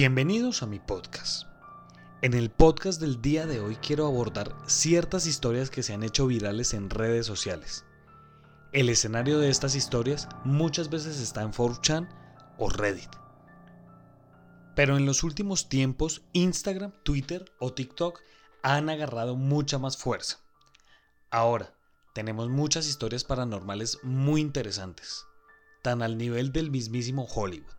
Bienvenidos a mi podcast. En el podcast del día de hoy quiero abordar ciertas historias que se han hecho virales en redes sociales. El escenario de estas historias muchas veces está en 4chan o Reddit. Pero en los últimos tiempos Instagram, Twitter o TikTok han agarrado mucha más fuerza. Ahora, tenemos muchas historias paranormales muy interesantes, tan al nivel del mismísimo Hollywood.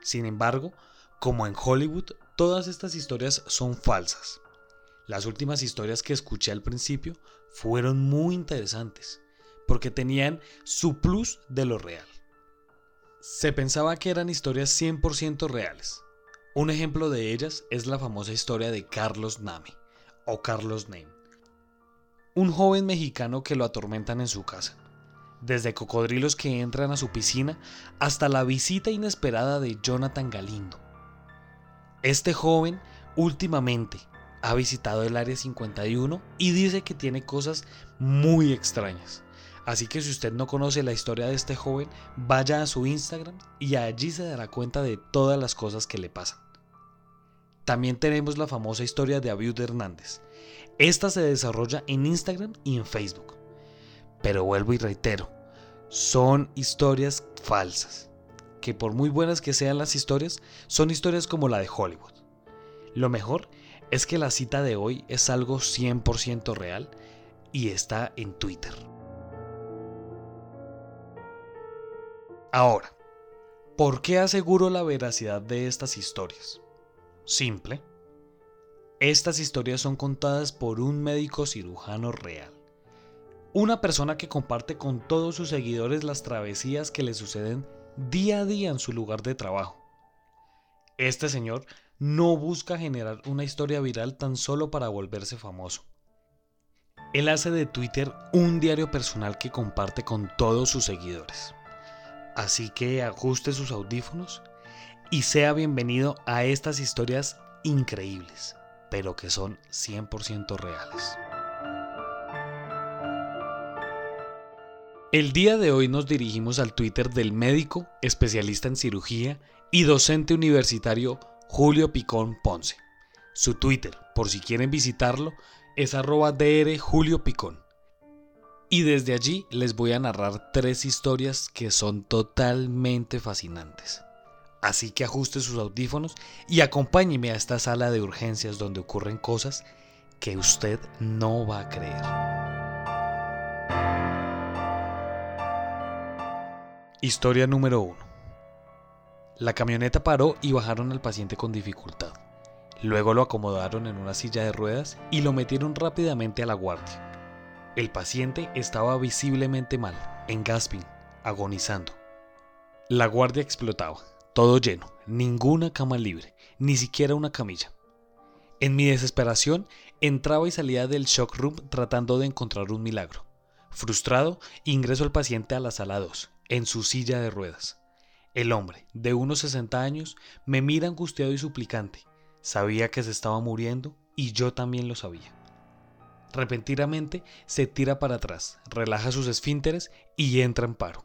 Sin embargo, como en Hollywood, todas estas historias son falsas. Las últimas historias que escuché al principio fueron muy interesantes, porque tenían su plus de lo real. Se pensaba que eran historias 100% reales. Un ejemplo de ellas es la famosa historia de Carlos Name, o Carlos Name, un joven mexicano que lo atormentan en su casa desde cocodrilos que entran a su piscina hasta la visita inesperada de Jonathan Galindo, este joven últimamente ha visitado el Área 51 y dice que tiene cosas muy extrañas. Así que si usted no conoce la historia de este joven, vaya a su Instagram y allí se dará cuenta de todas las cosas que le pasan. También tenemos la famosa historia de Abiud Hernández. Esta se desarrolla en Instagram y en Facebook. Pero vuelvo y reitero, son historias falsas que por muy buenas que sean las historias, son historias como la de Hollywood. Lo mejor es que la cita de hoy es algo 100% real y está en Twitter. Ahora, ¿por qué aseguro la veracidad de estas historias? Simple. Estas historias son contadas por un médico cirujano real. Una persona que comparte con todos sus seguidores las travesías que le suceden día a día en su lugar de trabajo. Este señor no busca generar una historia viral tan solo para volverse famoso. Él hace de Twitter un diario personal que comparte con todos sus seguidores. Así que ajuste sus audífonos y sea bienvenido a estas historias increíbles, pero que son 100% reales. El día de hoy nos dirigimos al Twitter del médico, especialista en cirugía y docente universitario Julio Picón Ponce. Su Twitter, por si quieren visitarlo, es arroba Picón. Y desde allí les voy a narrar tres historias que son totalmente fascinantes. Así que ajuste sus audífonos y acompáñeme a esta sala de urgencias donde ocurren cosas que usted no va a creer. Historia número 1. La camioneta paró y bajaron al paciente con dificultad. Luego lo acomodaron en una silla de ruedas y lo metieron rápidamente a la guardia. El paciente estaba visiblemente mal, en gasping, agonizando. La guardia explotaba, todo lleno, ninguna cama libre, ni siquiera una camilla. En mi desesperación, entraba y salía del shock room tratando de encontrar un milagro. Frustrado, ingreso al paciente a la sala 2 en su silla de ruedas. El hombre, de unos 60 años, me mira angustiado y suplicante. Sabía que se estaba muriendo y yo también lo sabía. Repentinamente se tira para atrás, relaja sus esfínteres y entra en paro.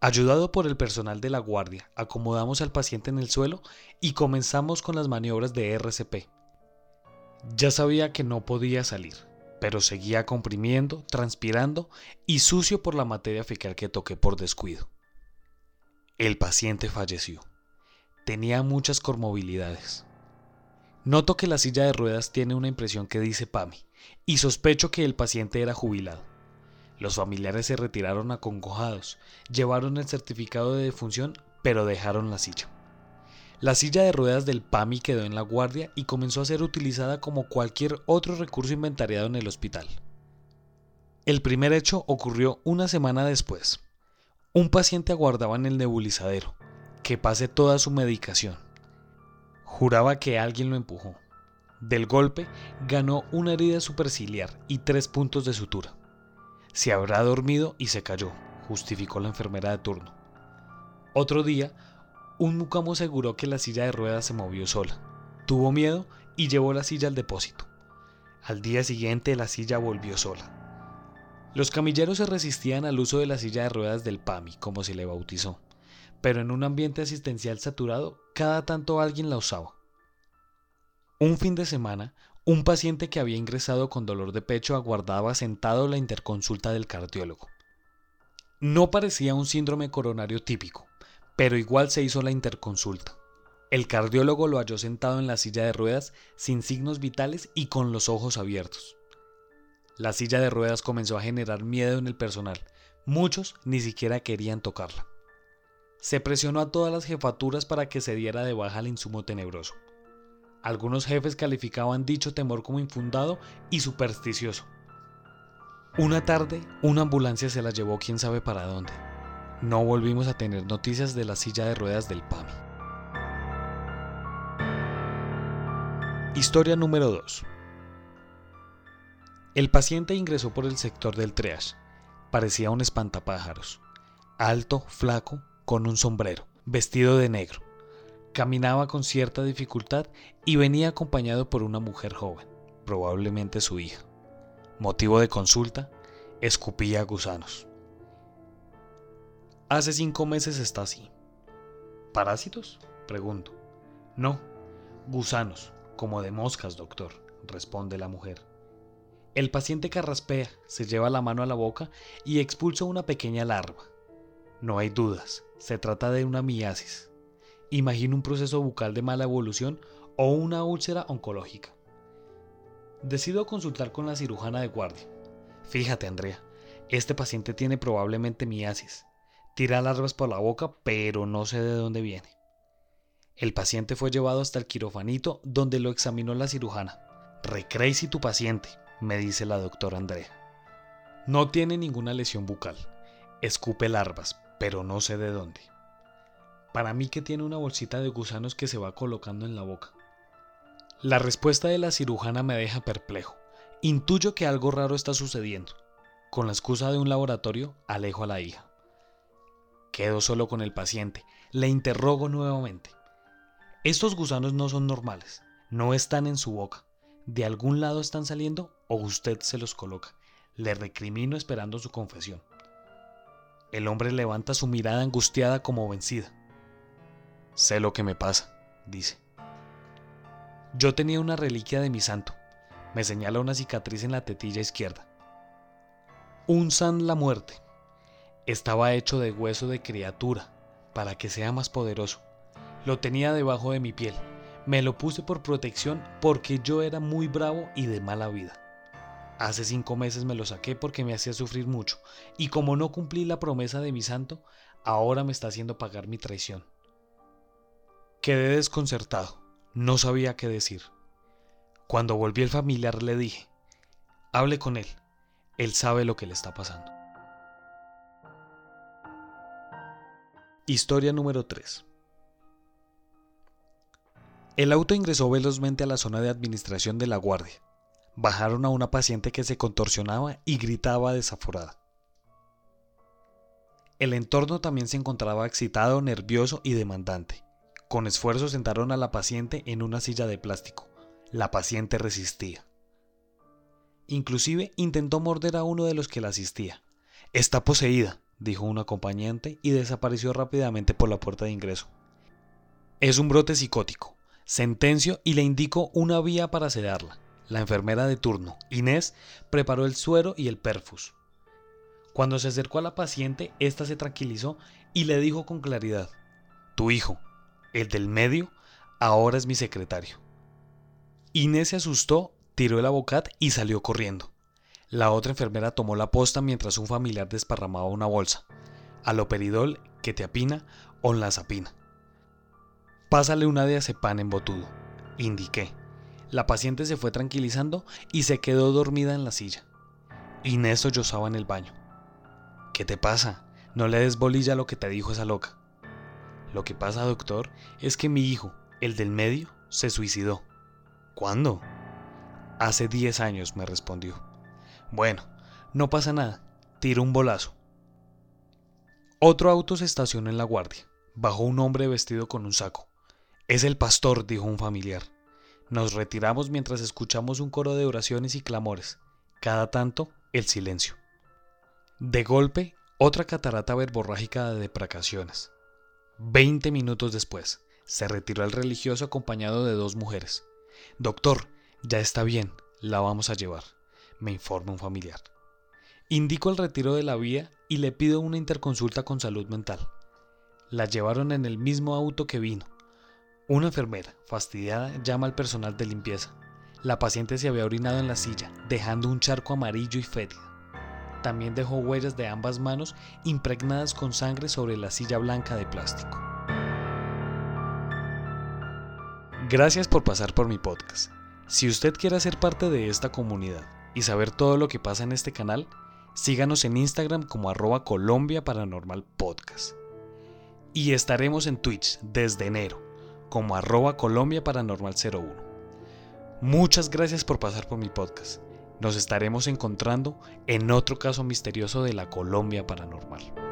Ayudado por el personal de la guardia, acomodamos al paciente en el suelo y comenzamos con las maniobras de RCP. Ya sabía que no podía salir, pero seguía comprimiendo, transpirando y sucio por la materia fecal que toqué por descuido. El paciente falleció. Tenía muchas comorbilidades. Noto que la silla de ruedas tiene una impresión que dice PAMI y sospecho que el paciente era jubilado. Los familiares se retiraron acongojados, llevaron el certificado de defunción, pero dejaron la silla. La silla de ruedas del PAMI quedó en la guardia y comenzó a ser utilizada como cualquier otro recurso inventariado en el hospital. El primer hecho ocurrió una semana después. Un paciente aguardaba en el nebulizadero que pase toda su medicación. Juraba que alguien lo empujó. Del golpe ganó una herida superciliar y tres puntos de sutura. Se habrá dormido y se cayó, justificó la enfermera de turno. Otro día, un mucamo aseguró que la silla de ruedas se movió sola. Tuvo miedo y llevó la silla al depósito. Al día siguiente la silla volvió sola. Los camilleros se resistían al uso de la silla de ruedas del PAMI, como se le bautizó, pero en un ambiente asistencial saturado, cada tanto alguien la usaba. Un fin de semana, un paciente que había ingresado con dolor de pecho aguardaba sentado la interconsulta del cardiólogo. No parecía un síndrome coronario típico, pero igual se hizo la interconsulta. El cardiólogo lo halló sentado en la silla de ruedas, sin signos vitales y con los ojos abiertos. La silla de ruedas comenzó a generar miedo en el personal. Muchos ni siquiera querían tocarla. Se presionó a todas las jefaturas para que se diera de baja el insumo tenebroso. Algunos jefes calificaban dicho temor como infundado y supersticioso. Una tarde, una ambulancia se la llevó quién sabe para dónde. No volvimos a tener noticias de la silla de ruedas del PAMI. Historia número 2. El paciente ingresó por el sector del triage. Parecía un espantapájaros. Alto, flaco, con un sombrero, vestido de negro. Caminaba con cierta dificultad y venía acompañado por una mujer joven, probablemente su hija. Motivo de consulta, escupía gusanos. Hace cinco meses está así. ¿Parásitos? Pregunto. No, gusanos, como de moscas, doctor, responde la mujer. El paciente carraspea, se lleva la mano a la boca y expulsa una pequeña larva. No hay dudas, se trata de una miasis. Imagino un proceso bucal de mala evolución o una úlcera oncológica. Decido consultar con la cirujana de guardia. Fíjate, Andrea, este paciente tiene probablemente miasis. Tira larvas por la boca, pero no sé de dónde viene. El paciente fue llevado hasta el quirofanito donde lo examinó la cirujana. Recrazy tu paciente, me dice la doctora Andrea. No tiene ninguna lesión bucal. Escupe larvas, pero no sé de dónde. Para mí que tiene una bolsita de gusanos que se va colocando en la boca. La respuesta de la cirujana me deja perplejo. Intuyo que algo raro está sucediendo. Con la excusa de un laboratorio, alejo a la hija. Quedo solo con el paciente. Le interrogo nuevamente. Estos gusanos no son normales. No están en su boca. De algún lado están saliendo o usted se los coloca. Le recrimino esperando su confesión. El hombre levanta su mirada angustiada como vencida. Sé lo que me pasa, dice. Yo tenía una reliquia de mi santo. Me señala una cicatriz en la tetilla izquierda. Un san la muerte. Estaba hecho de hueso de criatura, para que sea más poderoso. Lo tenía debajo de mi piel. Me lo puse por protección porque yo era muy bravo y de mala vida. Hace cinco meses me lo saqué porque me hacía sufrir mucho, y como no cumplí la promesa de mi santo, ahora me está haciendo pagar mi traición. Quedé desconcertado, no sabía qué decir. Cuando volví el familiar le dije, hable con él, él sabe lo que le está pasando. Historia número 3. El auto ingresó velozmente a la zona de administración de la guardia bajaron a una paciente que se contorsionaba y gritaba desaforada. El entorno también se encontraba excitado, nervioso y demandante. Con esfuerzo sentaron a la paciente en una silla de plástico. La paciente resistía. Inclusive intentó morder a uno de los que la asistía. Está poseída, dijo un acompañante y desapareció rápidamente por la puerta de ingreso. Es un brote psicótico. Sentencio y le indico una vía para sedarla. La enfermera de turno, Inés, preparó el suero y el perfus. Cuando se acercó a la paciente, ésta se tranquilizó y le dijo con claridad, Tu hijo, el del medio, ahora es mi secretario. Inés se asustó, tiró el abocat y salió corriendo. La otra enfermera tomó la posta mientras un familiar desparramaba una bolsa. Aloperidol, apina o lazapina. Pásale una de acepan en botudo, indiqué. La paciente se fue tranquilizando y se quedó dormida en la silla. Inés sollozaba en el baño. ¿Qué te pasa? No le des bolilla a lo que te dijo esa loca. Lo que pasa, doctor, es que mi hijo, el del medio, se suicidó. ¿Cuándo? Hace 10 años, me respondió. Bueno, no pasa nada. Tiro un bolazo. Otro auto se estacionó en la guardia. Bajó un hombre vestido con un saco. Es el pastor, dijo un familiar. Nos retiramos mientras escuchamos un coro de oraciones y clamores, cada tanto el silencio. De golpe, otra catarata verborrágica de deprecaciones. Veinte minutos después, se retiró el religioso acompañado de dos mujeres. Doctor, ya está bien, la vamos a llevar, me informa un familiar. Indico el retiro de la vía y le pido una interconsulta con salud mental. La llevaron en el mismo auto que vino. Una enfermera, fastidiada, llama al personal de limpieza. La paciente se había orinado en la silla, dejando un charco amarillo y fétido. También dejó huellas de ambas manos impregnadas con sangre sobre la silla blanca de plástico. Gracias por pasar por mi podcast. Si usted quiere ser parte de esta comunidad y saber todo lo que pasa en este canal, síganos en Instagram como arroba Colombia Paranormal Podcast. Y estaremos en Twitch desde enero como arroba Colombia Paranormal 01. Muchas gracias por pasar por mi podcast. Nos estaremos encontrando en otro caso misterioso de la Colombia Paranormal.